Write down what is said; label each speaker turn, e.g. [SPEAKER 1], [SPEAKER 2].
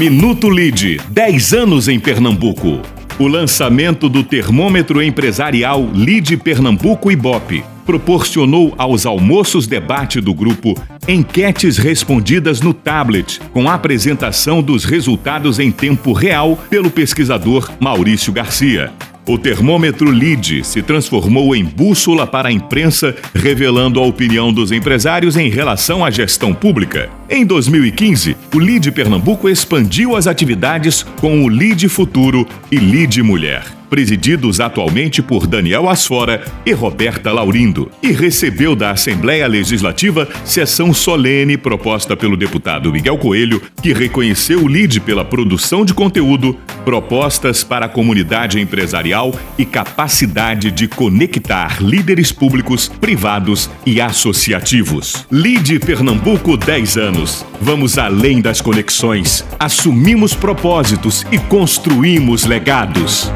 [SPEAKER 1] Minuto Lide, 10 anos em Pernambuco. O lançamento do termômetro empresarial Lide Pernambuco Ibope proporcionou aos almoços debate do grupo enquetes respondidas no tablet, com apresentação dos resultados em tempo real pelo pesquisador Maurício Garcia. O termômetro LID se transformou em bússola para a imprensa, revelando a opinião dos empresários em relação à gestão pública. Em 2015, o LID Pernambuco expandiu as atividades com o LID Futuro e LID Mulher presididos atualmente por Daniel Asfora e Roberta Laurindo, e recebeu da Assembleia Legislativa sessão solene proposta pelo deputado Miguel Coelho, que reconheceu o LID pela produção de conteúdo, propostas para a comunidade empresarial e capacidade de conectar líderes públicos, privados e associativos. LID Pernambuco 10 anos. Vamos além das conexões, assumimos propósitos e construímos legados.